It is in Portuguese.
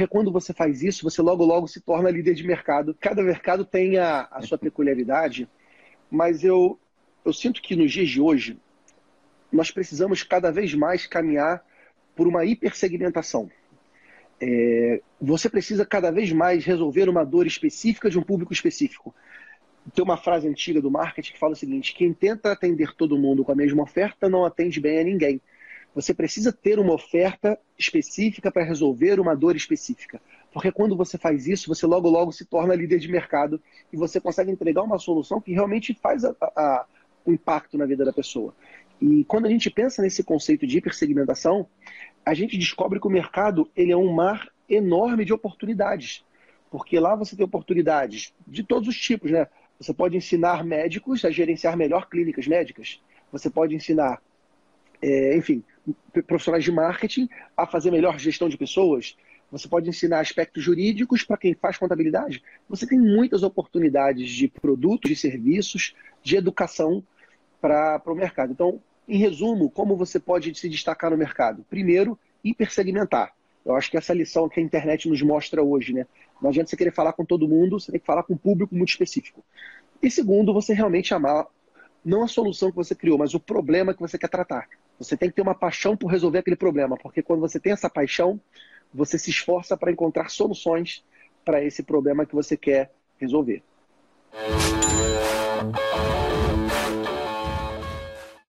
Porque quando você faz isso, você logo logo se torna líder de mercado. Cada mercado tem a, a sua peculiaridade, mas eu, eu sinto que nos dias de hoje nós precisamos cada vez mais caminhar por uma hipersegmentação. É, você precisa cada vez mais resolver uma dor específica de um público específico. Tem uma frase antiga do marketing que fala o seguinte: quem tenta atender todo mundo com a mesma oferta não atende bem a ninguém. Você precisa ter uma oferta específica para resolver uma dor específica. Porque quando você faz isso, você logo logo se torna líder de mercado e você consegue entregar uma solução que realmente faz a, a, o impacto na vida da pessoa. E quando a gente pensa nesse conceito de hipersegmentação, a gente descobre que o mercado ele é um mar enorme de oportunidades. Porque lá você tem oportunidades de todos os tipos, né? Você pode ensinar médicos a gerenciar melhor clínicas médicas. Você pode ensinar, é, enfim, profissionais de marketing a fazer melhor gestão de pessoas. Você pode ensinar aspectos jurídicos para quem faz contabilidade. Você tem muitas oportunidades de produtos, de serviços, de educação para o mercado. Então, em resumo, como você pode se destacar no mercado? Primeiro, hipersegmentar. Eu acho que essa lição que a internet nos mostra hoje, né? Não adianta você querer falar com todo mundo, você tem que falar com um público muito específico. E segundo, você realmente amar não a solução que você criou, mas o problema que você quer tratar. Você tem que ter uma paixão por resolver aquele problema, porque quando você tem essa paixão, você se esforça para encontrar soluções para esse problema que você quer resolver.